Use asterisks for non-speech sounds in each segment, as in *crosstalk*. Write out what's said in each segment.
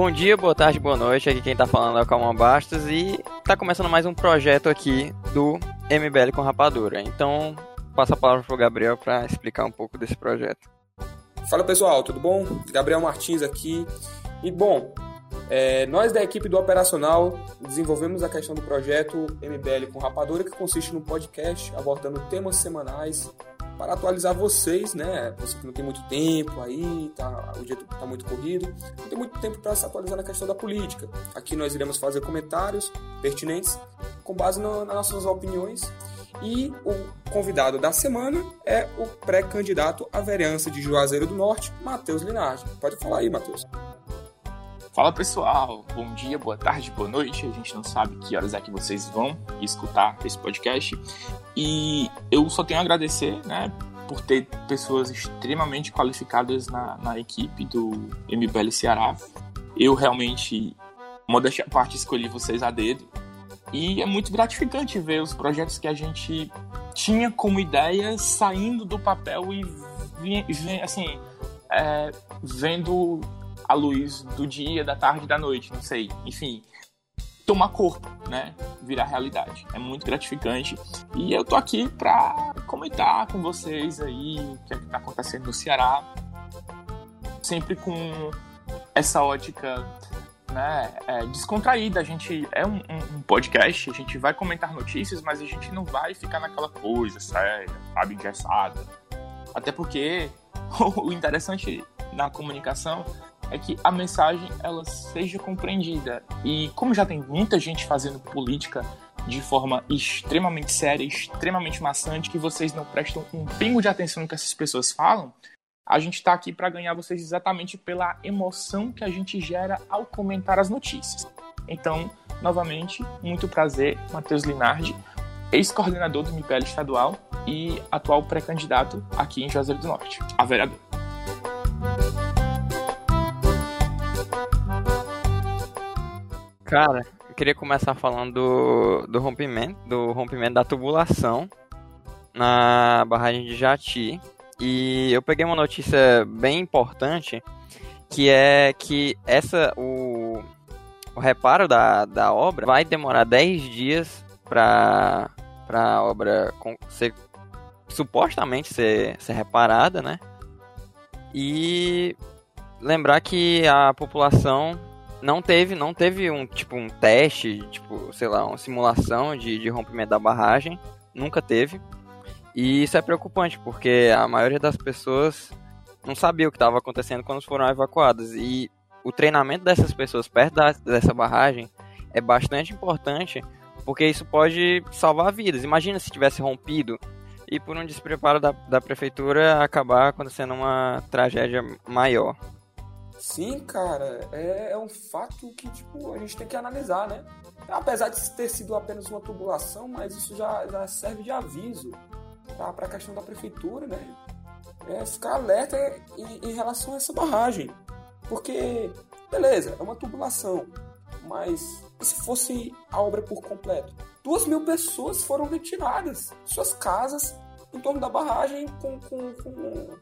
Bom dia, boa tarde, boa noite. Aqui quem tá falando é o Calma Bastos e tá começando mais um projeto aqui do MBL com Rapadura. Então, passo a palavra pro Gabriel para explicar um pouco desse projeto. Fala pessoal, tudo bom? Gabriel Martins aqui. E bom, é, nós da equipe do Operacional desenvolvemos a questão do projeto MBL com Rapadura, que consiste num podcast abordando temas semanais para atualizar vocês, né? Você que não tem muito tempo aí, tá, o dia está muito corrido, não tem muito tempo para se atualizar na questão da política. Aqui nós iremos fazer comentários pertinentes com base no, nas nossas opiniões. E o convidado da semana é o pré-candidato à vereança de Juazeiro do Norte, Matheus Linardi. Pode falar aí, Matheus. Fala pessoal, bom dia, boa tarde, boa noite. A gente não sabe que horas é que vocês vão escutar esse podcast. E eu só tenho a agradecer, né, por ter pessoas extremamente qualificadas na, na equipe do MBL Ceará. Eu realmente, modéstia à parte, escolhi vocês a dedo. E é muito gratificante ver os projetos que a gente tinha como ideia saindo do papel e, assim, é, vendo a luz do dia, da tarde, da noite, não sei. Enfim, tomar corpo, né? Virar realidade. É muito gratificante. E eu tô aqui pra comentar com vocês aí o que, é que tá acontecendo no Ceará. Sempre com essa ótica né, é, descontraída. A gente é um, um, um, podcast, a gente vai comentar notícias, mas a gente não vai ficar naquela coisa séria, sabe, engessada. Até porque *laughs* o interessante na comunicação é que a mensagem ela seja compreendida. E como já tem muita gente fazendo política de forma extremamente séria, extremamente maçante, que vocês não prestam um pingo de atenção no que essas pessoas falam, a gente está aqui para ganhar vocês exatamente pela emoção que a gente gera ao comentar as notícias. Então, novamente, muito prazer, Matheus Linardi, ex-coordenador do MPL estadual e atual pré-candidato aqui em Juazeiro do Norte, a vereador. Cara, eu queria começar falando do, do rompimento, do rompimento da tubulação na barragem de Jati. E eu peguei uma notícia bem importante, que é que essa o, o reparo da, da obra vai demorar 10 dias para a obra ser supostamente ser, ser reparada, né? E lembrar que a população não teve, não teve um tipo um teste, tipo, sei lá, uma simulação de, de rompimento da barragem, nunca teve. E isso é preocupante, porque a maioria das pessoas não sabia o que estava acontecendo quando foram evacuadas. E o treinamento dessas pessoas perto da, dessa barragem é bastante importante, porque isso pode salvar vidas. Imagina se tivesse rompido e por um despreparo da, da prefeitura acabar acontecendo uma tragédia maior. Sim, cara, é, é, um fato que tipo, a gente tem que analisar, né? Apesar de ter sido apenas uma tubulação, mas isso já, já serve de aviso tá? para a questão da prefeitura, né? É ficar alerta em, em relação a essa barragem. Porque, beleza, é uma tubulação, mas e se fosse a obra por completo? Duas mil pessoas foram retiradas suas casas em torno da barragem com, com, com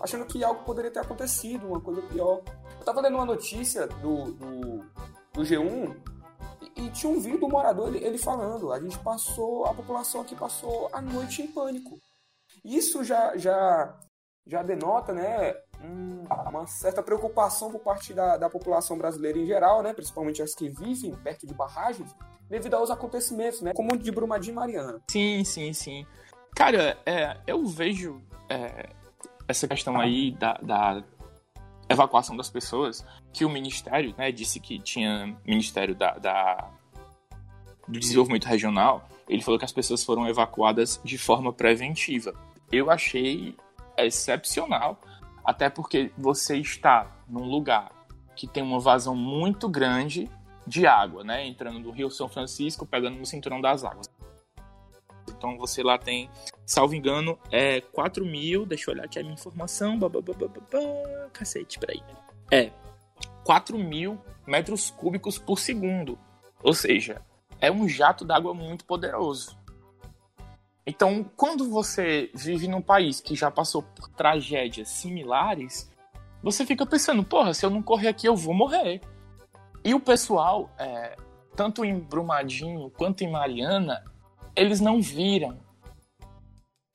achando que algo poderia ter acontecido, uma coisa pior. Eu tava lendo uma notícia do, do, do G1 e, e, tinha um vídeo do morador, ele, ele, falando, a gente passou, a população aqui passou a noite em pânico. Isso já, já, já denota, né, um, uma certa preocupação por parte da, da população brasileira em geral, né, principalmente as que vivem perto de barragens, devido aos acontecimentos, né, como o de Brumadinho e Mariana. Sim, sim, sim. Cara, é, eu vejo é, essa questão aí da, da, evacuação das pessoas, que o Ministério né, disse que tinha Ministério da, da, do Desenvolvimento Regional, ele falou que as pessoas foram evacuadas de forma preventiva. Eu achei excepcional, até porque você está num lugar que tem uma vazão muito grande de água, né? Entrando no Rio São Francisco, pegando no cinturão das águas. Então você lá tem, salvo engano, é 4 mil. Deixa eu olhar aqui a minha informação. Bababababá, cacete, peraí. É 4 mil metros cúbicos por segundo. Ou seja, é um jato d'água muito poderoso. Então, quando você vive num país que já passou por tragédias similares, você fica pensando, porra, se eu não correr aqui, eu vou morrer. E o pessoal, é, tanto em Brumadinho quanto em Mariana, eles não viram.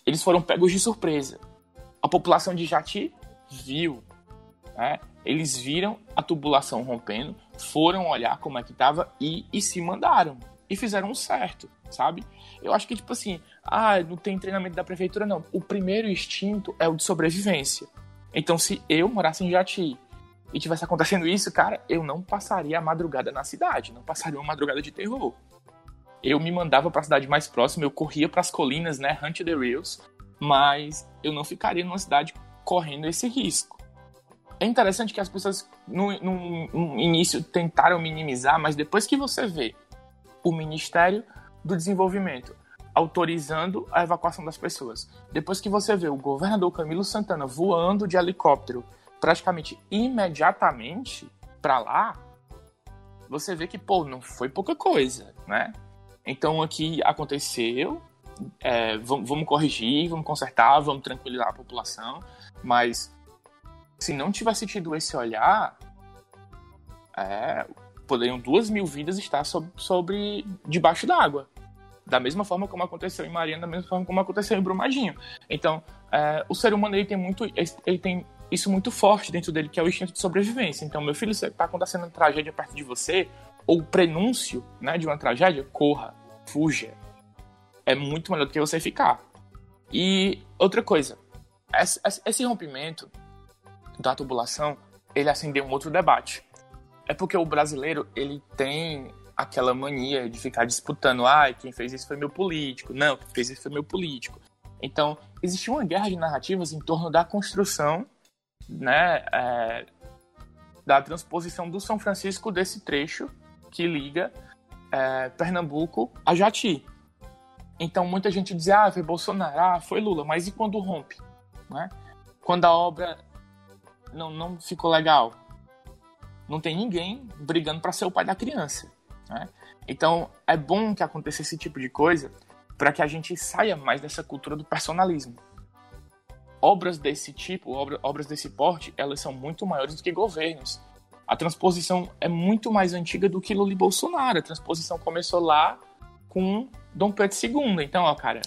Eles foram pegos de surpresa. A população de Jati viu. Né? Eles viram a tubulação rompendo, foram olhar como é que estava e, e se mandaram. E fizeram o certo, sabe? Eu acho que, tipo assim, ah, não tem treinamento da prefeitura, não. O primeiro instinto é o de sobrevivência. Então, se eu morasse em Jati e tivesse acontecendo isso, cara, eu não passaria a madrugada na cidade, não passaria uma madrugada de terror. Eu me mandava para a cidade mais próxima, eu corria para as colinas, né, Hunt the Rails, mas eu não ficaria numa cidade correndo esse risco. É interessante que as pessoas no, no, no início tentaram minimizar, mas depois que você vê o Ministério do Desenvolvimento autorizando a evacuação das pessoas, depois que você vê o governador Camilo Santana voando de helicóptero praticamente imediatamente para lá, você vê que, pô, não foi pouca coisa, né? Então aqui aconteceu, é, vamos, vamos, corrigir, vamos consertar, vamos tranquilizar a população, mas se não tivesse tido esse olhar, é, poderiam duas mil vidas estar sobre, sobre debaixo d'água. Da mesma forma como aconteceu em Mariana, da mesma forma como aconteceu em Brumadinho. Então, é, o ser humano ele tem muito, ele tem isso muito forte dentro dele, que é o instinto de sobrevivência. Então, meu filho, está acontecendo uma tragédia perto de você, ou prenúncio né, de uma tragédia, corra, fuja. É muito melhor do que você ficar. E outra coisa, esse, esse rompimento da tubulação, ele acendeu um outro debate. É porque o brasileiro, ele tem aquela mania de ficar disputando, ah, quem fez isso foi meu político, não, quem fez isso foi meu político. Então, existia uma guerra de narrativas em torno da construção, né, é, da transposição do São Francisco desse trecho que liga é, Pernambuco a Jati. Então, muita gente dizia, ah, foi Bolsonaro, ah, foi Lula, mas e quando rompe? Né? Quando a obra não, não ficou legal. Não tem ninguém brigando para ser o pai da criança. Né? Então, é bom que aconteça esse tipo de coisa para que a gente saia mais dessa cultura do personalismo. Obras desse tipo, obra, obras desse porte, elas são muito maiores do que governos. A transposição é muito mais antiga do que Lula e Bolsonaro. A transposição começou lá com Dom Pedro II. Então, ó, cara,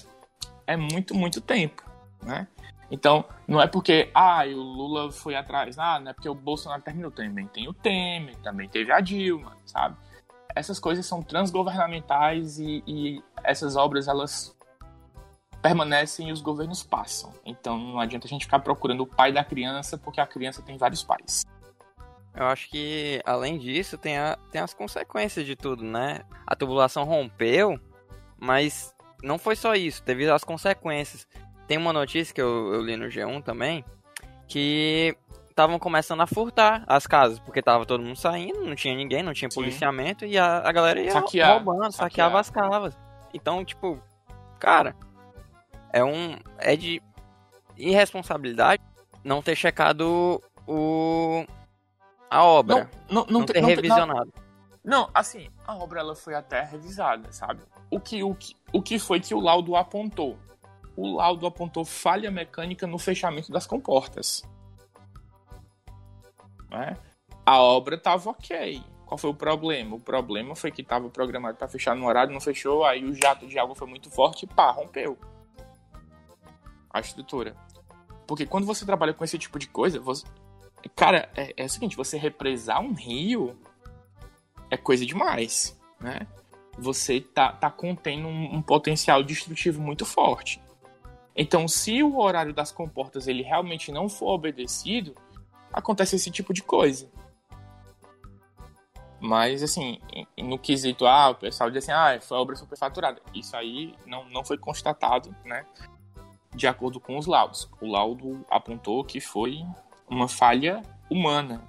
é muito, muito tempo, né? Então, não é porque, ah, o Lula foi atrás, ah, não é porque o Bolsonaro terminou. Também tem o Temer, também teve a Dilma, sabe? Essas coisas são transgovernamentais e, e essas obras, elas permanecem e os governos passam. Então, não adianta a gente ficar procurando o pai da criança, porque a criança tem vários pais. Eu acho que, além disso, tem, a, tem as consequências de tudo, né? A tubulação rompeu, mas não foi só isso, teve as consequências. Tem uma notícia que eu, eu li no G1 também, que estavam começando a furtar as casas, porque tava todo mundo saindo, não tinha ninguém, não tinha policiamento, Sim. e a, a galera ia Saquear. roubando, Saquear. saqueava as casas. Então, tipo, cara, é um. É de irresponsabilidade não ter checado o. a obra. Não, não, não, não ter não, revisionado. Não, assim, a obra ela foi até revisada, sabe? O que, o que, o que foi que o laudo apontou? o laudo apontou falha mecânica no fechamento das comportas. Né? A obra estava ok. Qual foi o problema? O problema foi que estava programado para fechar no horário, não fechou, aí o jato de água foi muito forte e pá, rompeu a estrutura. Porque quando você trabalha com esse tipo de coisa, você... cara, é, é o seguinte, você represar um rio é coisa demais, né? Você tá, tá contendo um, um potencial destrutivo muito forte. Então, se o horário das comportas ele realmente não for obedecido, acontece esse tipo de coisa. Mas, assim, no quesito, ah, o pessoal diz assim, ah, foi obra superfaturada. Isso aí não, não foi constatado, né? De acordo com os laudos. O laudo apontou que foi uma falha humana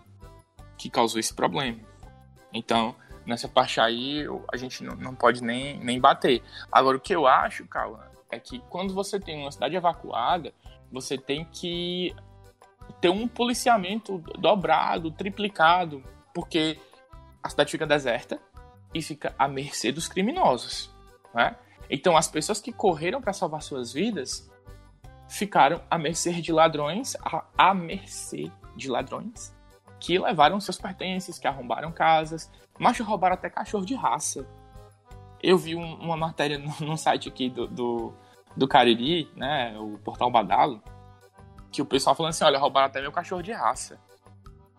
que causou esse problema. Então, nessa parte aí, a gente não, não pode nem, nem bater. Agora, o que eu acho, Cauã, é que quando você tem uma cidade evacuada, você tem que ter um policiamento dobrado, triplicado, porque a cidade fica deserta e fica à mercê dos criminosos. Né? Então, as pessoas que correram para salvar suas vidas ficaram à mercê de ladrões, à, à mercê de ladrões que levaram seus pertences, que arrombaram casas, mas roubaram até cachorro de raça. Eu vi um, uma matéria no, *laughs* site aqui do, do, do Cariri, né, o Portal Badalo, que o pessoal falando assim, olha, roubaram até meu cachorro de raça.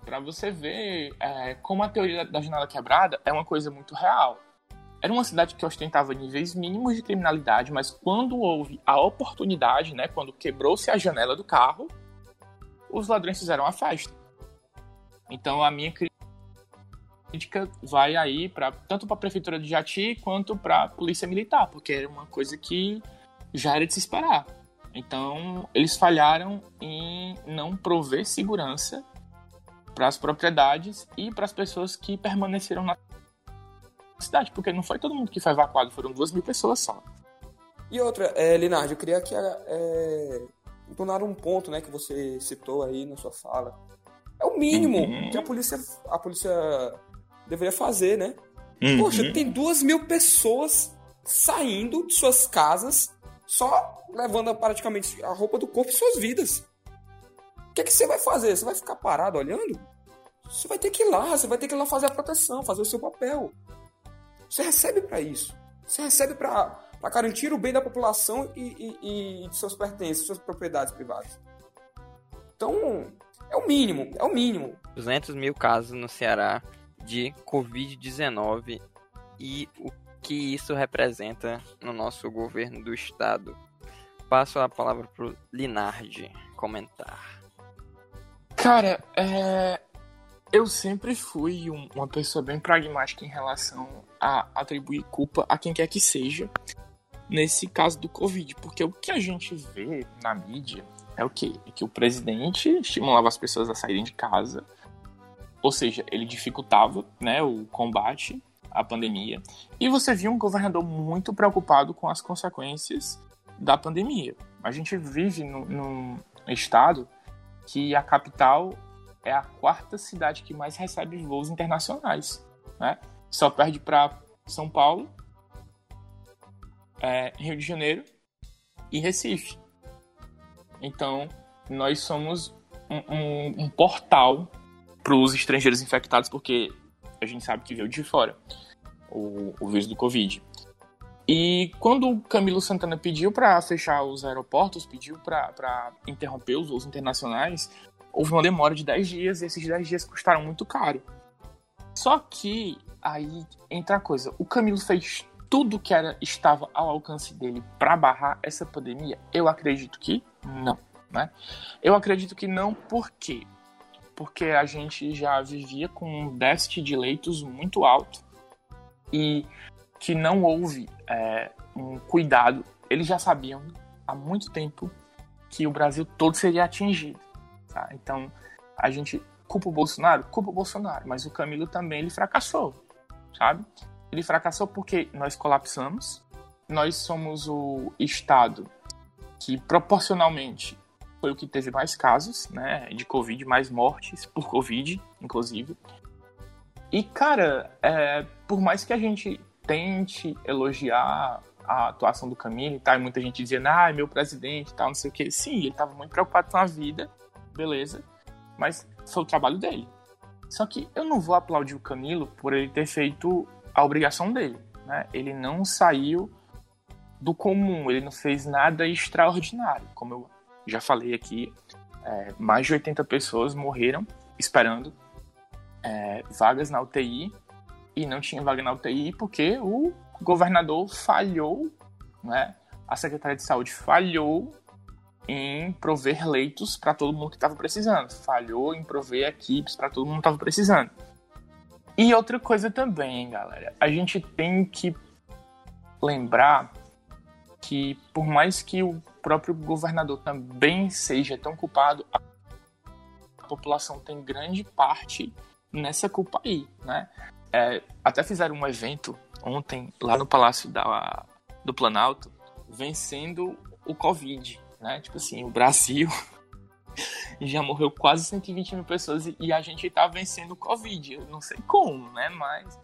Pra você ver é, como a teoria da janela quebrada é uma coisa muito real. Era uma cidade que ostentava níveis mínimos de criminalidade, mas quando houve a oportunidade, né, quando quebrou-se a janela do carro, os ladrões fizeram a festa. Então a minha crítica vai aí para tanto para a prefeitura de Jati quanto para a polícia militar, porque era uma coisa que já era de se esperar. Então eles falharam em não prover segurança para as propriedades e para as pessoas que permaneceram na cidade, porque não foi todo mundo que foi evacuado, foram duas mil pessoas só. E outra, é, Linardi, eu queria que é, tornar um ponto né, que você citou aí na sua fala. É o mínimo uhum. que a polícia, a polícia deveria fazer, né? Uhum. Poxa, tem duas mil pessoas saindo de suas casas só levando praticamente a roupa do corpo e suas vidas. O que, é que você vai fazer? Você vai ficar parado olhando? Você vai ter que ir lá, você vai ter que ir lá fazer a proteção, fazer o seu papel. Você recebe para isso. Você recebe para garantir o bem da população e, e, e de seus pertences, suas propriedades privadas. Então, é o mínimo, é o mínimo. 200 mil casos no Ceará de Covid-19 e o que isso representa no nosso governo do estado. Passo a palavra para o Linardi comentar. Cara, é, eu sempre fui um, uma pessoa bem pragmática em relação a atribuir culpa a quem quer que seja nesse caso do Covid, porque o que a gente vê na mídia é o quê? É que o presidente estimulava as pessoas a saírem de casa, ou seja, ele dificultava né, o combate à pandemia, e você viu um governador muito preocupado com as consequências da pandemia. A gente vive num estado que a capital é a quarta cidade que mais recebe voos internacionais, né? Só perde para São Paulo, é, Rio de Janeiro e Recife. Então, nós somos um, um, um portal para os estrangeiros infectados, porque a gente sabe que veio de fora o, o vírus do Covid. E quando o Camilo Santana pediu para fechar os aeroportos, pediu para interromper os voos internacionais, houve uma demora de 10 dias e esses 10 dias custaram muito caro. Só que aí entra a coisa: o Camilo fez tudo que era estava ao alcance dele para barrar essa pandemia? Eu acredito que não, né? Eu acredito que não, por quê? Porque a gente já vivia com um déficit de leitos muito alto e que não houve é, um cuidado. Eles já sabiam há muito tempo que o Brasil todo seria atingido. Tá? Então, a gente culpa o Bolsonaro? Culpa o Bolsonaro, mas o Camilo também ele fracassou, sabe? Ele fracassou porque nós colapsamos, nós somos o estado que proporcionalmente foi o que teve mais casos, né, de Covid, mais mortes por Covid, inclusive. E, cara, é, por mais que a gente tente elogiar a atuação do Camilo e tal, e muita gente dizendo, ah, meu presidente e tal, não sei o que. Sim, ele estava muito preocupado com a vida, beleza, mas foi o trabalho dele. Só que eu não vou aplaudir o Camilo por ele ter feito a obrigação dele. Né? Ele não saiu do comum, ele não fez nada extraordinário. Como eu já falei aqui, é, mais de 80 pessoas morreram esperando é, vagas na UTI e não tinha vaga na UTI porque o governador falhou, né? a Secretaria de Saúde falhou em prover leitos para todo mundo que estava precisando, falhou em prover equipes para todo mundo que estava precisando. E outra coisa também, galera, a gente tem que lembrar que por mais que o próprio governador também seja tão culpado, a população tem grande parte nessa culpa aí, né? É, até fizeram um evento ontem lá no Palácio da, do Planalto, vencendo o Covid, né? Tipo assim, o Brasil *laughs* já morreu quase 120 mil pessoas e a gente tá vencendo o Covid. Eu não sei como, né? Mas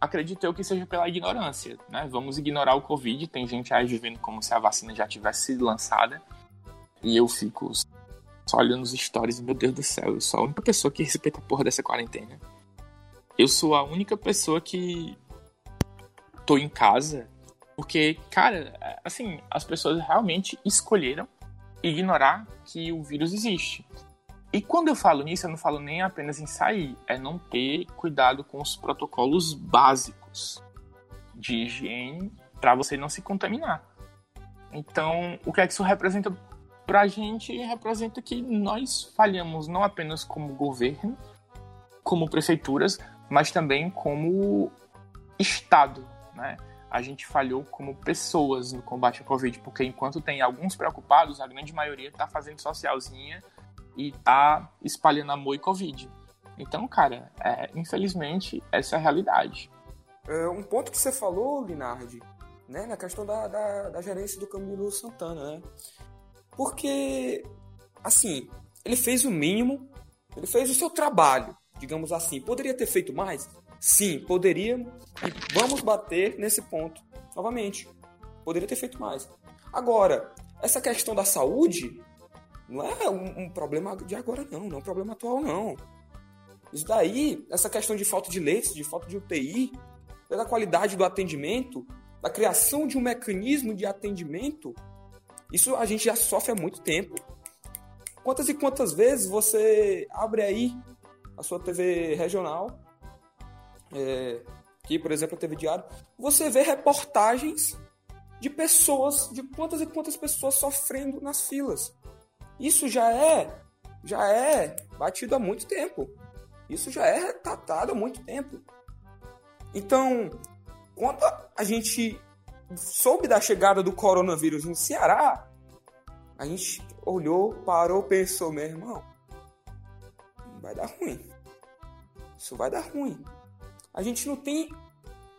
acredito eu que seja pela ignorância, né? Vamos ignorar o Covid. Tem gente aí vivendo como se a vacina já tivesse sido lançada. E eu fico só olhando os stories, meu Deus do céu, eu sou a única pessoa que respeita a porra dessa quarentena. Eu sou a única pessoa que tô em casa porque, cara, assim, as pessoas realmente escolheram ignorar que o vírus existe. E quando eu falo nisso, eu não falo nem apenas em sair, é não ter cuidado com os protocolos básicos de higiene para você não se contaminar. Então, o que é que isso representa pra gente? Representa que nós falhamos não apenas como governo, como prefeituras, mas também como Estado, né? A gente falhou como pessoas no combate ao Covid, porque enquanto tem alguns preocupados, a grande maioria está fazendo socialzinha e tá espalhando amor e Covid. Então, cara, é, infelizmente, essa é a realidade. É, um ponto que você falou, Linardi, né, na questão da, da, da gerência do Camilo Santana, né? Porque, assim, ele fez o mínimo, ele fez o seu trabalho, digamos assim. Poderia ter feito mais? Sim, poderia. E vamos bater nesse ponto novamente. Poderia ter feito mais. Agora, essa questão da saúde não é um, um, problema de agora, não. Não é um problema atual, não. Isso daí, essa questão de falta de leitos, de falta de UTI, da qualidade do atendimento, da criação de um mecanismo de atendimento, isso a gente já sofre há muito tempo. Quantas e quantas vezes você abre aí a sua TV regional é, aqui, por exemplo, TV Diário, você vê reportagens de pessoas, de quantas e quantas pessoas sofrendo nas filas. Isso já é, já é batido há muito tempo. Isso já é retratado há muito tempo. Então, quando a gente soube da chegada do coronavírus no Ceará, a gente olhou, parou, pensou, meu irmão, vai dar ruim. Isso vai dar ruim a gente não tem.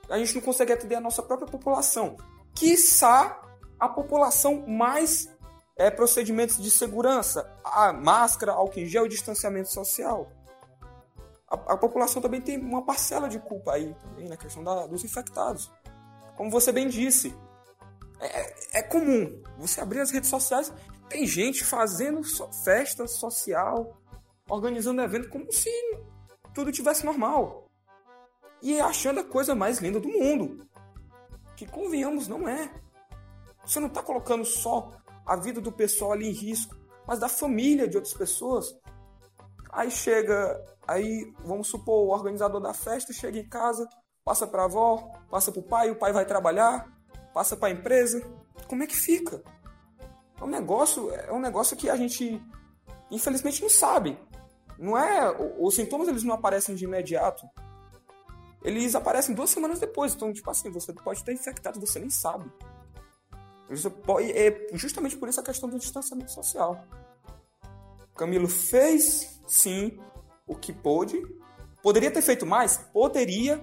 A gente não consegue atender a nossa própria população. Quiçá a população mais é, procedimentos de segurança, a máscara, álcool em gel e distanciamento social. A, a, população também tem uma parcela de culpa aí também na questão da, dos infectados. Como você bem disse, é, é, comum você abrir as redes sociais, tem gente fazendo so, festa social, organizando evento como se tudo tivesse normal e achando a coisa mais linda do mundo. Que convenhamos, não é. Você não está colocando só a vida do pessoal ali em risco, mas da família de outras pessoas. Aí chega, aí vamos supor, o organizador da festa chega em casa, passa para a avó, passa para o pai, o pai vai trabalhar, passa para a empresa. Como é que fica? É um negócio, é um negócio que a gente infelizmente não sabe. Não é, os sintomas eles não aparecem de imediato eles aparecem duas semanas depois. Então, tipo assim, você pode estar infectado, você nem sabe. Você pode, é justamente por isso a questão do distanciamento social. Camilo fez, sim, o que pôde. Poderia ter feito mais? Poderia.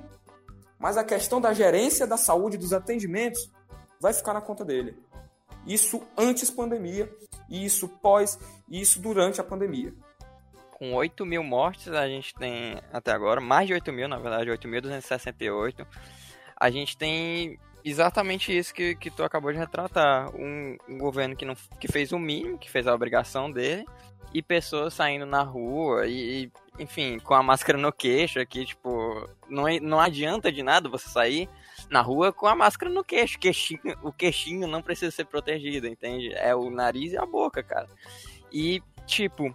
Mas a questão da gerência da saúde, dos atendimentos, vai ficar na conta dele. Isso antes pandemia, isso pós, e isso durante a pandemia com 8 mil mortes, a gente tem até agora, mais de 8 mil, na verdade, 8.268. A gente tem exatamente isso que, que tu acabou de retratar. Um, um, governo que, não, que fez o mínimo, que fez a obrigação dele, e pessoas saindo na rua e, enfim, com a máscara no queixo aqui, tipo, não, não adianta de nada você sair na rua com a máscara no queixo. Queixinho, o queixinho não precisa ser protegido, entende? É o nariz e a boca, cara. E, tipo,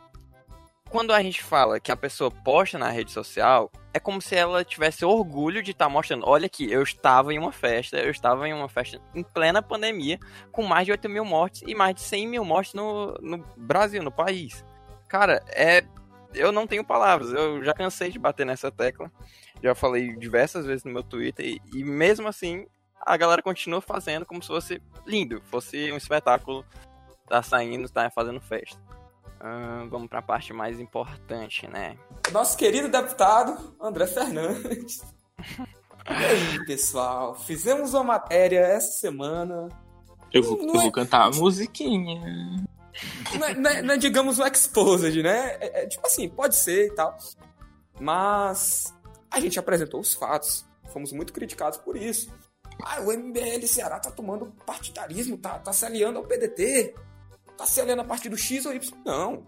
quando a gente fala que a pessoa posta na rede social, é como se ela tivesse orgulho de estar tá mostrando: olha aqui, eu estava em uma festa, eu estava em uma festa em plena pandemia, com mais de 8 mil mortes e mais de 100 mil mortes no, no Brasil, no país. Cara, é. Eu não tenho palavras, eu já cansei de bater nessa tecla, já falei diversas vezes no meu Twitter, e, e mesmo assim a galera continua fazendo como se fosse lindo, fosse um espetáculo, tá saindo, tá fazendo festa. Vamos para a parte mais importante, né? Nosso querido deputado André Fernandes. *laughs* e aí, pessoal? Fizemos uma matéria essa semana. Eu vou, eu vou é... cantar a musiquinha. Não é, não, é, não é, digamos, um exposed, né? É, é, tipo assim, pode ser e tal. Mas a gente apresentou os fatos. Fomos muito criticados por isso. Ah, o MBL Ceará tá tomando partidarismo, tá, tá se aliando ao PDT tá se aliando a partir do X ou Y. Não.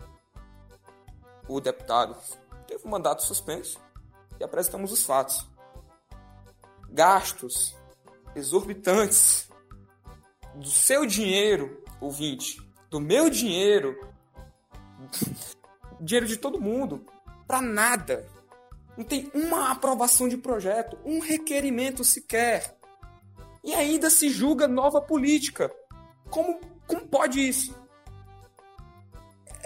o deputado teve um mandato suspenso e apresentamos os fatos. Gastos exorbitantes do seu dinheiro, ouvinte, do meu dinheiro, *laughs* dinheiro de todo mundo, para nada. Não tem uma aprovação de projeto, um requerimento sequer. E ainda se julga nova política. Como, como pode isso?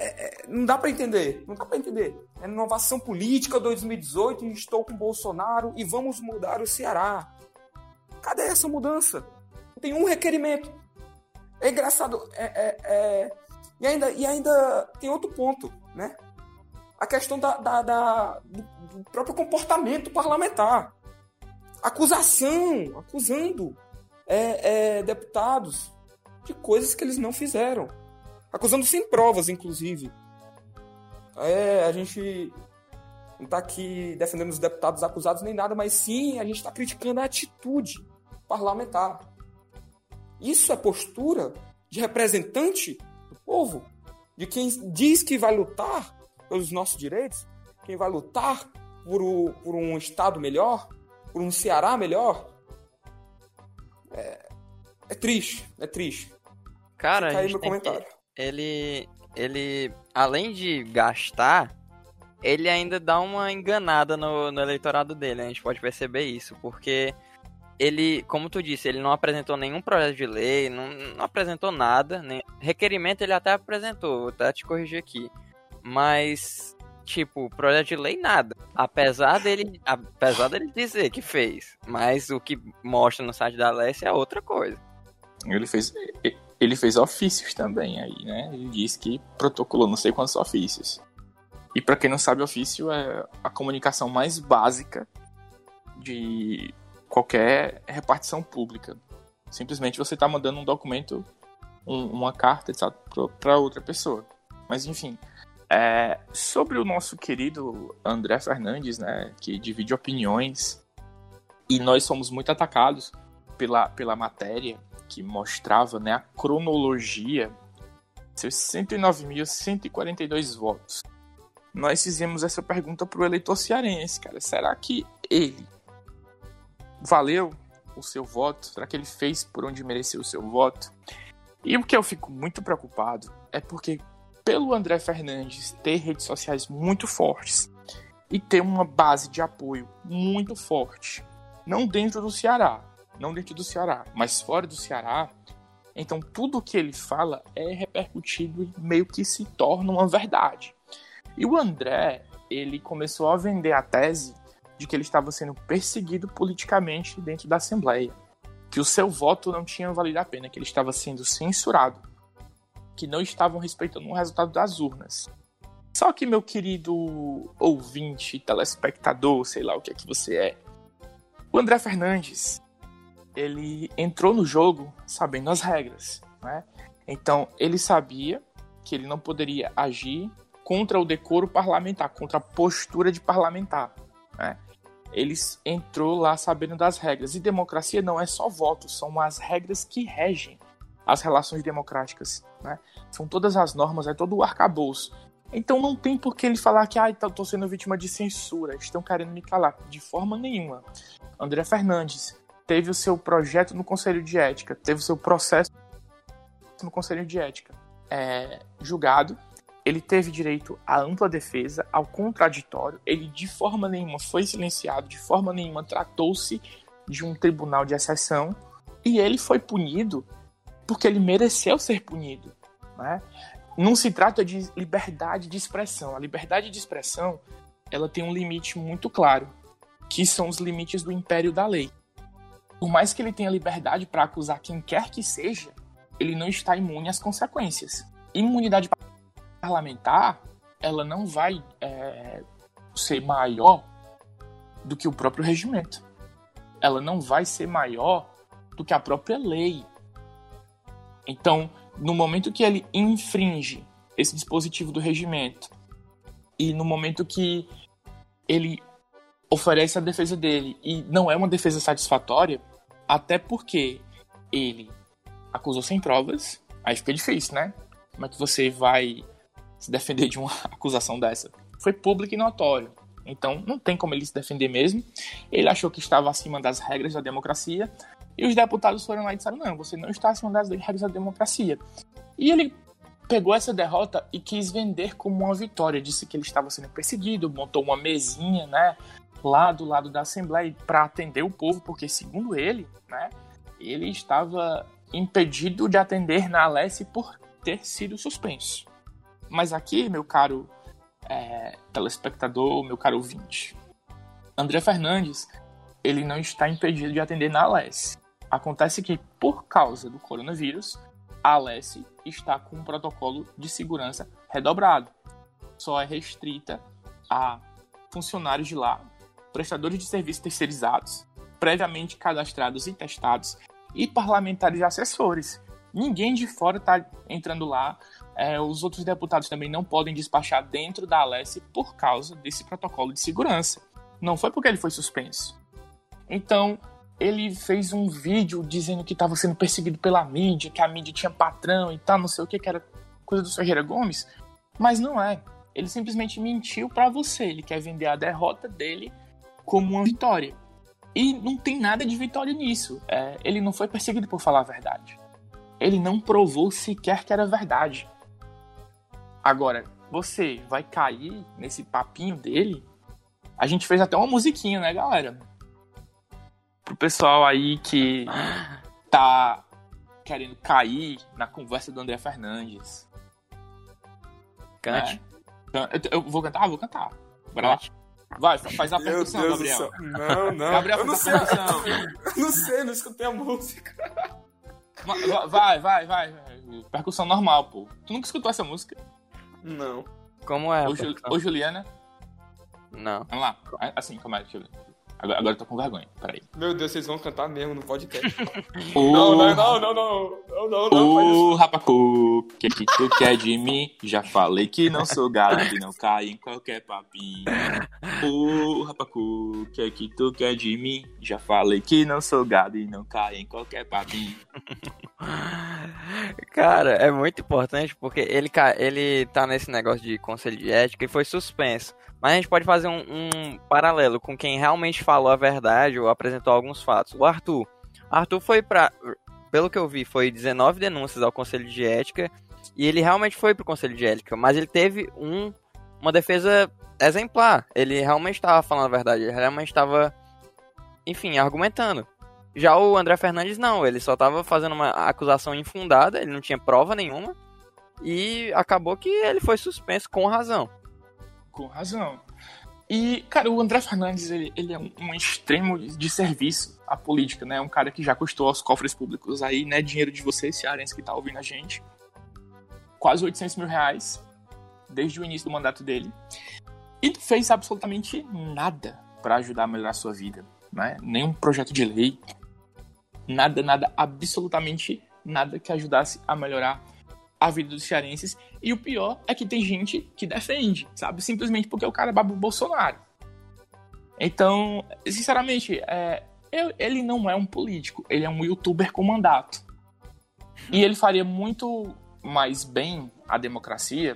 É, é, não dá para entender. Não dá para entender. É inovação política 2018, estou com Bolsonaro e vamos mudar o Ceará. Cadê essa mudança? Tem um requerimento. É engraçado. É, é, é... E, ainda, e ainda tem outro ponto, né? A questão da, da, da do, próprio comportamento parlamentar. Acusação, acusando é, deputados de coisas que eles não fizeram. Acusando sem provas, inclusive. É, a gente não está aqui defendendo os deputados acusados nem nada, mas sim a gente está criticando a atitude parlamentar. Isso é postura de representante do povo, de quem diz que vai lutar pelos nossos direitos, quem vai lutar por, o, por um Estado melhor, por um Ceará melhor. É, é triste, é triste. Cara, Fica aí meu comentário. Que, ele, ele, além de gastar, ele ainda dá uma enganada no, no eleitorado dele. A gente pode perceber isso, porque ele, como tu disse, ele não apresentou nenhum projeto de lei, não, não apresentou nada, nem requerimento ele até apresentou, vou até te corrigir aqui. Mas, tipo, projeto de lei nada. Apesar dele, apesar dele dizer que fez, mas o que mostra no site da Alessia é outra coisa. Ele fez ele fez ofícios também aí, né? Ele disse que protocolou não sei quantos ofícios. E para quem não sabe, ofício é a comunicação mais básica de qualquer repartição pública. Simplesmente você está mandando um documento, um, uma carta, etc., para outra pessoa. Mas enfim, é, sobre o nosso querido André Fernandes, né, que divide opiniões, e nós somos muito atacados pela, pela matéria que mostrava né, a cronologia, seus 109.142 votos. Nós fizemos essa pergunta para o eleitor cearense, cara. Será que ele valeu o seu voto? Será que ele fez por onde mereceu o seu voto? E o que eu fico muito preocupado é porque, pelo André Fernandes ter redes sociais muito fortes e ter uma base de apoio muito forte, não dentro do Ceará, não dentro do Ceará, mas fora do Ceará, então tudo que ele fala é repercutido e meio que se torna uma verdade. E o André, ele começou a vender a tese de que ele estava sendo perseguido politicamente dentro da Assembleia, que o seu voto não tinha valido a pena, que ele estava sendo censurado, que não estavam respeitando o resultado das urnas. Só que, meu querido ouvinte, telespectador, sei lá o que é que você é, o André Fernandes, ele entrou no jogo sabendo as regras, né? Então, ele sabia que ele não poderia agir contra o decoro parlamentar, contra a postura de parlamentar, né? entrou lá sabendo das regras. E democracia não é só voto, são as regras que regem as relações democráticas. Né? São todas as normas, é todo o arcabouço. Então não tem por que ele falar que ah, estou sendo vítima de censura, estão querendo me calar. De forma nenhuma. André Fernandes teve o seu projeto no Conselho de Ética, teve o seu processo no Conselho de Ética é, julgado ele teve direito à ampla defesa, ao contraditório, ele de forma nenhuma foi silenciado, de forma nenhuma tratou-se de um tribunal de exceção, e ele foi punido porque ele mereceu ser punido. Né? Não se trata de liberdade de expressão. A liberdade de expressão ela tem um limite muito claro, que são os limites do império da lei. Por mais que ele tenha liberdade para acusar quem quer que seja, ele não está imune às consequências. Imunidade parlamentar ela não vai é, ser maior do que o próprio regimento. Ela não vai ser maior do que a própria lei. Então, no momento que ele infringe esse dispositivo do regimento e no momento que ele oferece a defesa dele e não é uma defesa satisfatória, até porque ele acusou sem provas, aí fica difícil, né? Como é que você vai se defender de uma *laughs* acusação dessa. foi público e notório. Então, não tem como ele se defender mesmo. Ele achou que estava acima das regras da democracia. E os deputados foram lá e disseram: não, você não está acima das regras da democracia. E ele pegou essa derrota e quis vender como uma vitória. Disse que ele estava sendo perseguido, montou uma mesinha, né, lá do lado da Assembleia para atender o povo, porque segundo ele, né, ele estava impedido de atender na Alesse por ter sido suspenso. Mas aqui, meu caro é, telespectador, meu caro ouvinte, André Fernandes, ele não está impedido de atender na Alesse. Acontece que, por causa do coronavírus, a Alesse está com um protocolo de segurança redobrado. Só é restrita a funcionários de lá, prestadores de serviços terceirizados, previamente cadastrados e testados, e parlamentares e assessores. Ninguém de fora está entrando lá. É, os outros deputados também não podem despachar dentro da Alesse por causa desse protocolo de segurança. Não foi porque ele foi suspenso. Então, ele fez um vídeo dizendo que estava sendo perseguido pela mídia, que a mídia tinha patrão e tal, não sei o que, que era coisa do Ferreira Gomes. Mas não é. Ele simplesmente mentiu para você. Ele quer vender a derrota dele como uma vitória. E não tem nada de vitória nisso. É, ele não foi perseguido por falar a verdade. Ele não provou sequer que era verdade. Agora, você vai cair nesse papinho dele? A gente fez até uma musiquinha, né, galera? pro pessoal aí que *gasps* tá querendo cair na conversa do André Fernandes. Cante. É. Eu, eu, vou cantar? Vou cantar. Bora lá. Vai, faz a percussão, Gabriel. Não, não. Gabriel, eu não sei. percussão. *laughs* Eu não sei, não escutei a música. Vai, vai, vai. Percussão normal, pô. Tu nunca escutou essa música? Não. Como é? Ô, Ju-? Ô, Juliana. Não. Vamos lá. Assim, como é? Deixa eu ver. Agora, agora eu tô com vergonha. Peraí. Meu Deus, vocês vão cantar mesmo no podcast. *laughs* Não, não, não, não, não. Não, não, não. Ô, rapacu, que que tu quer de mim? Já falei que não sou gado e não cai em qualquer papinho. Ô, rapacu, que que tu quer de mim? Já falei que não sou gado e não cai em qualquer papinho. Cara, é muito importante porque ele, ele tá nesse negócio de conselho de ética e foi suspenso. Mas a gente pode fazer um, um paralelo com quem realmente falou a verdade ou apresentou alguns fatos. O Arthur. Arthur foi pra. Pelo que eu vi, foi 19 denúncias ao conselho de ética. E ele realmente foi pro conselho de ética. Mas ele teve um, uma defesa exemplar. Ele realmente estava falando a verdade. Ele realmente estava, enfim, argumentando. Já o André Fernandes não, ele só tava fazendo uma acusação infundada, ele não tinha prova nenhuma. E acabou que ele foi suspenso com razão. Com razão. E, cara, o André Fernandes, ele, ele é um, um extremo de serviço à política, né? Um cara que já custou aos cofres públicos aí, né? Dinheiro de vocês, cearense, que tá ouvindo a gente. Quase 800 mil reais, desde o início do mandato dele. E fez absolutamente nada para ajudar a melhorar a sua vida, né? Nenhum projeto de lei. Nada, nada, absolutamente nada que ajudasse a melhorar a vida dos cearenses. E o pior é que tem gente que defende, sabe? Simplesmente porque o cara é babo Bolsonaro. Então, sinceramente, é, ele não é um político, ele é um youtuber com mandato. E ele faria muito mais bem à democracia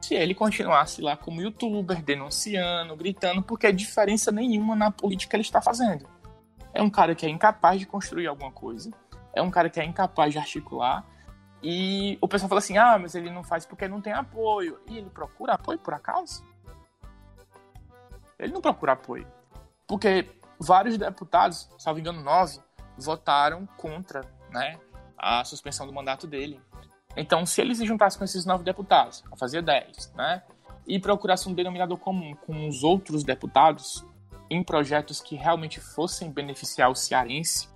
se ele continuasse lá como youtuber, denunciando, gritando, porque é diferença nenhuma na política ele está fazendo. É um cara que é incapaz de construir alguma coisa, é um cara que é incapaz de articular, e o pessoal fala assim: ah, mas ele não faz porque não tem apoio. E ele procura apoio por acaso? Ele não procura apoio. Porque vários deputados, salvo engano, nove, votaram contra né, a suspensão do mandato dele. Então, se ele se juntasse com esses nove deputados, a fazer dez, né? E procurasse um denominador comum com os outros deputados em projetos que realmente fossem beneficiar o cearense,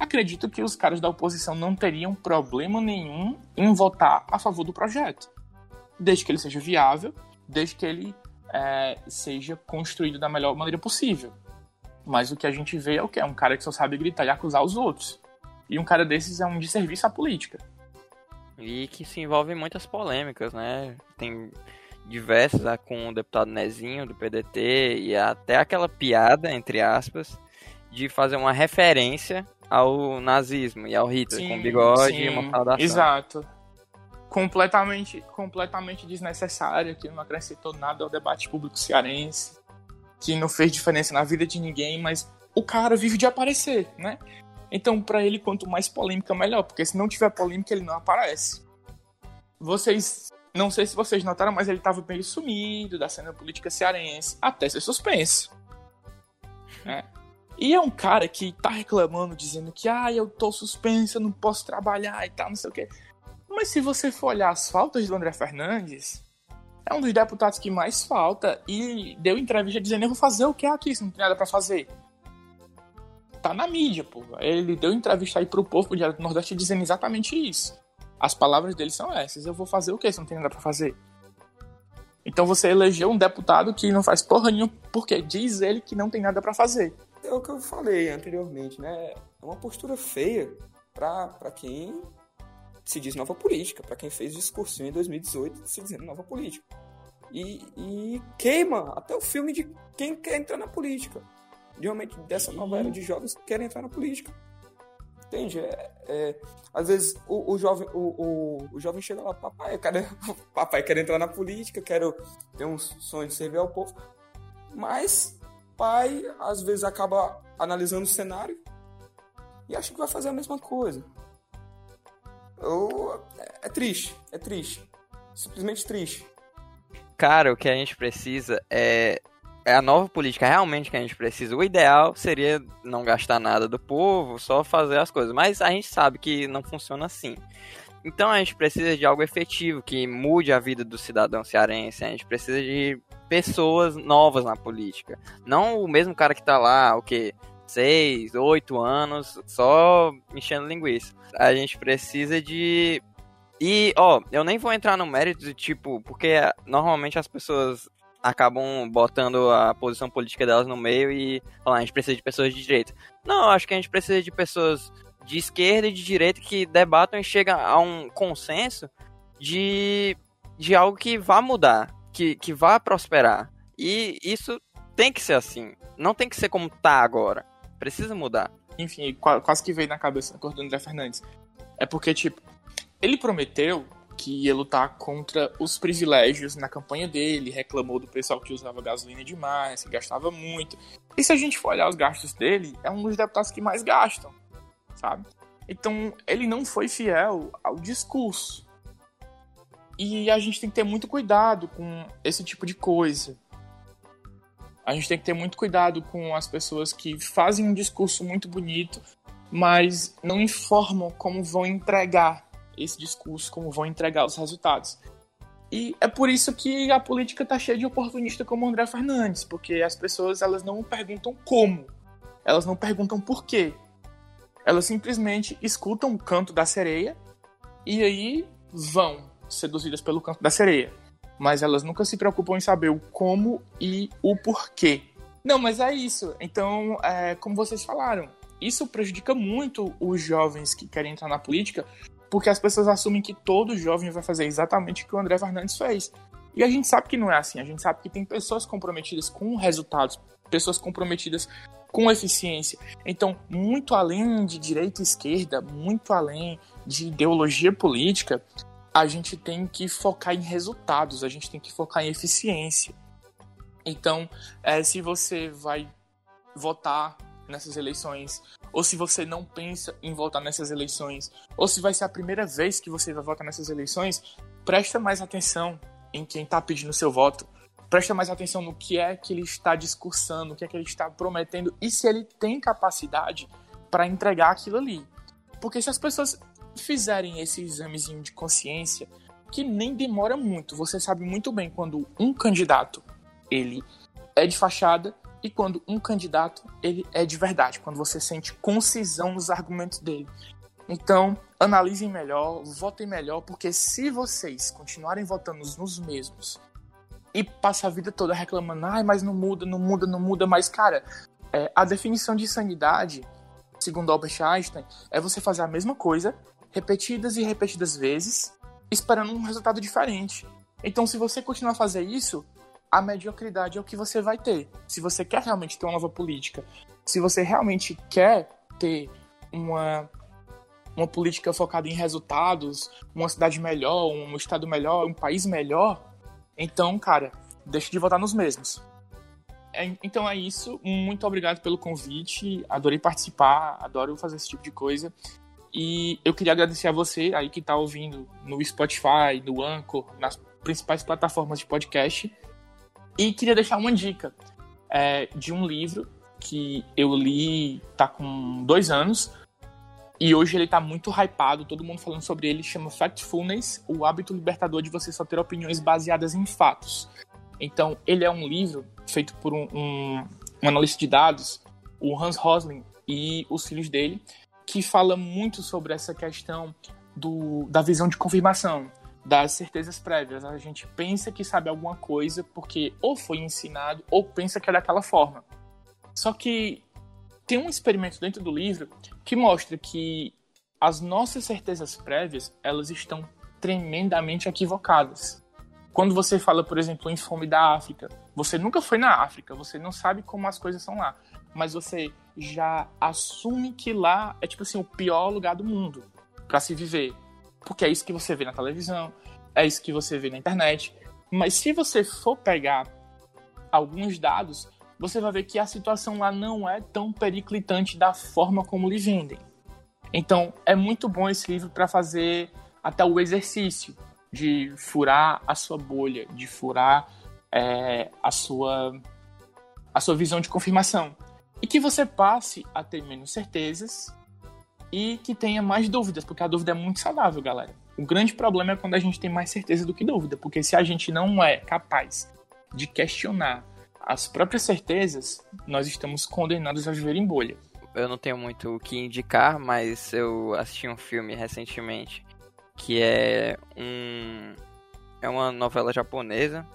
acredito que os caras da oposição não teriam problema nenhum em votar a favor do projeto. Desde que ele seja viável, desde que ele é, seja construído da melhor maneira possível. Mas o que a gente vê é o que? É um cara que só sabe gritar e acusar os outros. E um cara desses é um desserviço à política. E que se envolve em muitas polêmicas, né? Tem diversas ah, com o deputado Nezinho do PDT e até aquela piada, entre aspas, de fazer uma referência ao nazismo e ao Hitler, com bigode e uma saudação. Exato. completamente, completamente desnecessária, que não acrescentou nada ao debate público cearense, que não fez diferença na vida de ninguém, mas o cara vive de aparecer, né? Então, para ele, quanto mais polêmica, melhor, porque se não tiver polêmica, ele não aparece. Vocês, não sei se vocês notaram, mas ele estava meio sumido da cena política cearense, até ser suspenso. Né? E é um cara que tá reclamando, dizendo que, ah, eu tô suspenso, eu não posso trabalhar e tal, não sei o quê. Mas se você for olhar as faltas do André Fernandes, é um dos deputados que mais falta e deu entrevista dizendo: Eu vou fazer o que aqui se não tem nada para fazer. Tá na mídia, pô. Ele deu entrevista aí pro povo do do Nordeste dizendo exatamente isso. As palavras dele são essas: Eu vou fazer o que se não tem nada para fazer. Então você elegeu um deputado que não faz porra nenhuma porque diz ele que não tem nada para fazer. É o que eu falei anteriormente, né? É uma postura feia para quem se diz nova política, para quem fez discursinho em 2018 se dizendo nova política. E, e, queima até o filme de quem quer entrar na política. Realmente, dessa nova era de jovens que querem entrar na política. Entende? É, é, às vezes o, o jovem, o, o, o, jovem chega lá, papai, quero, *laughs* papai, quero entrar na política, quero ter um sonho de servir ao povo. Mas pai, às vezes, acaba analisando o cenário e acha que vai fazer a mesma coisa. Ou, é, é triste, é triste. Simplesmente triste. Cara, o que a gente precisa é é a nova política realmente que a gente precisa. O ideal seria não gastar nada do povo, só fazer as coisas. Mas a gente sabe que não funciona assim. Então a gente precisa de algo efetivo que mude a vida do cidadão cearense. A gente precisa de pessoas novas na política. Não o mesmo cara que tá lá, o que? Seis, oito anos, só enchendo linguiça. A gente precisa de. E, ó, eu nem vou entrar no mérito de tipo, porque normalmente as pessoas acabam botando a posição política delas no meio e falando, a gente precisa de pessoas de direita. Não, acho que a gente precisa de pessoas de esquerda e de direita que debatam e chegam a um consenso de, de algo que vá mudar, que, que vá prosperar. E isso tem que ser assim. Não tem que ser como tá agora. Precisa mudar. Enfim, quase que veio na cabeça do André Fernandes. É porque, tipo, ele prometeu que ia lutar contra os privilégios na campanha dele, reclamou do pessoal que usava gasolina demais, que gastava muito. E se a gente for olhar os gastos dele, é um dos deputados que mais gastam, sabe? Então, ele não foi fiel ao discurso. E a gente tem que ter muito cuidado com esse tipo de coisa. A gente tem que ter muito cuidado com as pessoas que fazem um discurso muito bonito, mas não informam como vão entregar esse discurso, como vão entregar os resultados. E é por isso que a política está cheia de oportunista como André Fernandes, porque as pessoas elas não perguntam como, elas não perguntam por quê. Elas simplesmente escutam o canto da sereia e aí vão seduzidas pelo canto da sereia. Mas elas nunca se preocupam em saber o como e o porquê. Não, mas é isso. Então, é, como vocês falaram, isso prejudica muito os jovens que querem entrar na política, porque as pessoas assumem que todo jovem vai fazer exatamente o que o André Fernandes fez. E a gente sabe que não é assim, a gente sabe que tem pessoas comprometidas com resultados, pessoas comprometidas com eficiência. Então, muito além de direita e esquerda, muito além de ideologia política, a gente tem que focar em resultados, a gente tem que focar em eficiência. Então, é, se você vai votar nessas eleições, ou se você não pensa em votar nessas eleições, ou se vai ser a primeira vez que você vai votar nessas eleições, presta mais atenção em quem está pedindo seu voto, presta mais atenção no que é que ele está discursando, o que é que ele está prometendo e se ele tem capacidade para entregar aquilo ali. Porque se as pessoas fizerem esse examezinho de consciência, que nem demora muito, você sabe muito bem quando um candidato ele é de fachada e quando um candidato ele é de verdade, quando você sente concisão nos argumentos dele. Então, analisem melhor, votem melhor, porque se vocês continuarem votando nos mesmos e passar a vida toda reclamando, ai, mas não muda, não muda, não muda, mas cara, é, a definição de sanidade, segundo Albert Einstein, é você fazer a mesma coisa repetidas e repetidas vezes, esperando um resultado diferente. Então, se você continuar a fazer isso, a mediocridade é o que você vai ter. Se você quer realmente ter uma nova política, se você realmente quer ter uma uma política focada em resultados, uma cidade melhor, um estado melhor, um país melhor, então, cara, deixa de votar nos mesmos. É, então é isso. Muito obrigado pelo convite. Adorei participar, adoro fazer esse tipo de coisa. E eu queria agradecer a você aí que está ouvindo no Spotify, no Anchor, nas principais plataformas de podcast. E queria deixar uma dica é, de um livro que eu li, tá com dois anos, e hoje ele tá muito hypado, todo mundo falando sobre ele, chama Factfulness, o hábito libertador de você só ter opiniões baseadas em fatos. Então, ele é um livro feito por um, um, um analista de dados, o Hans Rosling e os filhos dele, que fala muito sobre essa questão do, da visão de confirmação, das certezas prévias. A gente pensa que sabe alguma coisa porque ou foi ensinado ou pensa que é daquela forma. Só que tem um experimento dentro do livro que mostra que as nossas certezas prévias, elas estão tremendamente equivocadas. Quando você fala, por exemplo, em fome da África, você nunca foi na África, você não sabe como as coisas são lá, mas você já assume que lá é tipo assim o pior lugar do mundo para se viver, porque é isso que você vê na televisão, é isso que você vê na internet. Mas se você for pegar alguns dados, você vai ver que a situação lá não é tão periclitante da forma como lhe vendem. Então, é muito bom esse livro para fazer até o exercício de furar a sua bolha, de furar é, a sua a sua visão de confirmação e que você passe a ter menos certezas e que tenha mais dúvidas, porque a dúvida é muito saudável, galera. O grande problema é quando a gente tem mais certeza do que dúvida, porque se a gente não é capaz de questionar as próprias certezas, nós estamos condenados a viver em bolha. Eu não tenho muito o que indicar, mas eu assisti um filme recentemente que é um é uma novela japonesa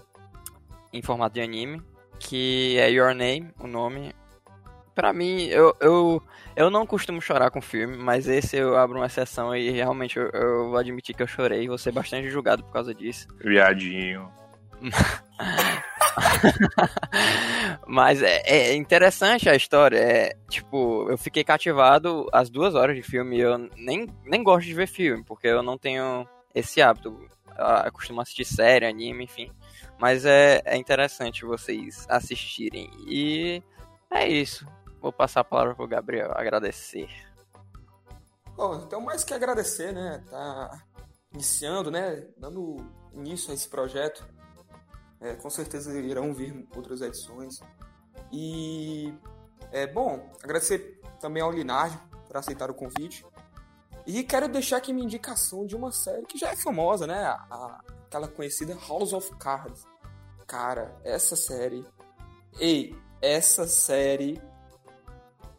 em formato de anime que é Your Name, o nome. Pra mim, eu, eu, eu não costumo chorar com filme, mas esse eu abro uma exceção e realmente eu, eu vou admitir que eu chorei. Vou ser bastante julgado por causa disso. Viadinho. *laughs* Mas é, é, interessante a história. É, tipo, eu fiquei cativado as duas horas de filme. Eu nem, nem gosto de ver filme, porque eu não tenho esse hábito. Eu costumo assistir série, anime, enfim. Mas é, é interessante vocês assistirem. E é isso. Vou passar a palavra pro Gabriel agradecer. Bom, então mais que agradecer, né? Tá iniciando, né? Dando início a esse projeto. É, com certeza irão vir outras edições. E é bom agradecer também ao Linardi por aceitar o convite. E quero deixar aqui minha indicação de uma série que já é famosa, né? A, aquela conhecida House of Cards. Cara, essa série. Ei, essa série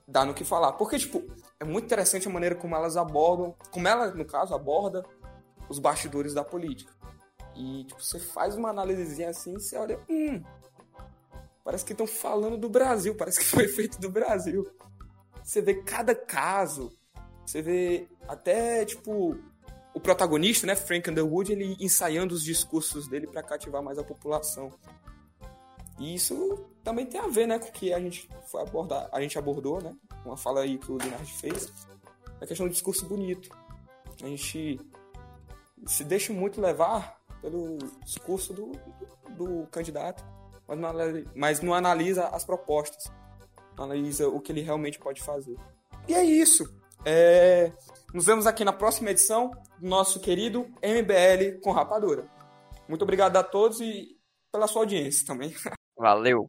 dá no que falar. Porque, tipo, é muito interessante a maneira como elas abordam. Como ela, no caso, aborda os bastidores da política. E, tipo, você faz uma análisezinha assim e você olha, hum, parece que estão falando do Brasil, parece que *laughs* foi feito do Brasil. Você vê cada caso, você vê até, tipo, o protagonista, né, Frank Underwood, ele ensaiando os discursos dele para cativar mais a população. E isso também tem a ver, né, com o que a gente foi abordar, a gente abordou, né, uma fala aí que o Linard fez, a questão do discurso bonito. A gente se deixa muito levar pelo discurso do, do, do candidato, mas não, mas não analisa as propostas, não analisa o que ele realmente pode fazer. E é isso. É... Nos vemos aqui na próxima edição do nosso querido MBL com Rapadura. Muito obrigado a todos e pela sua audiência também. *laughs* Valeu!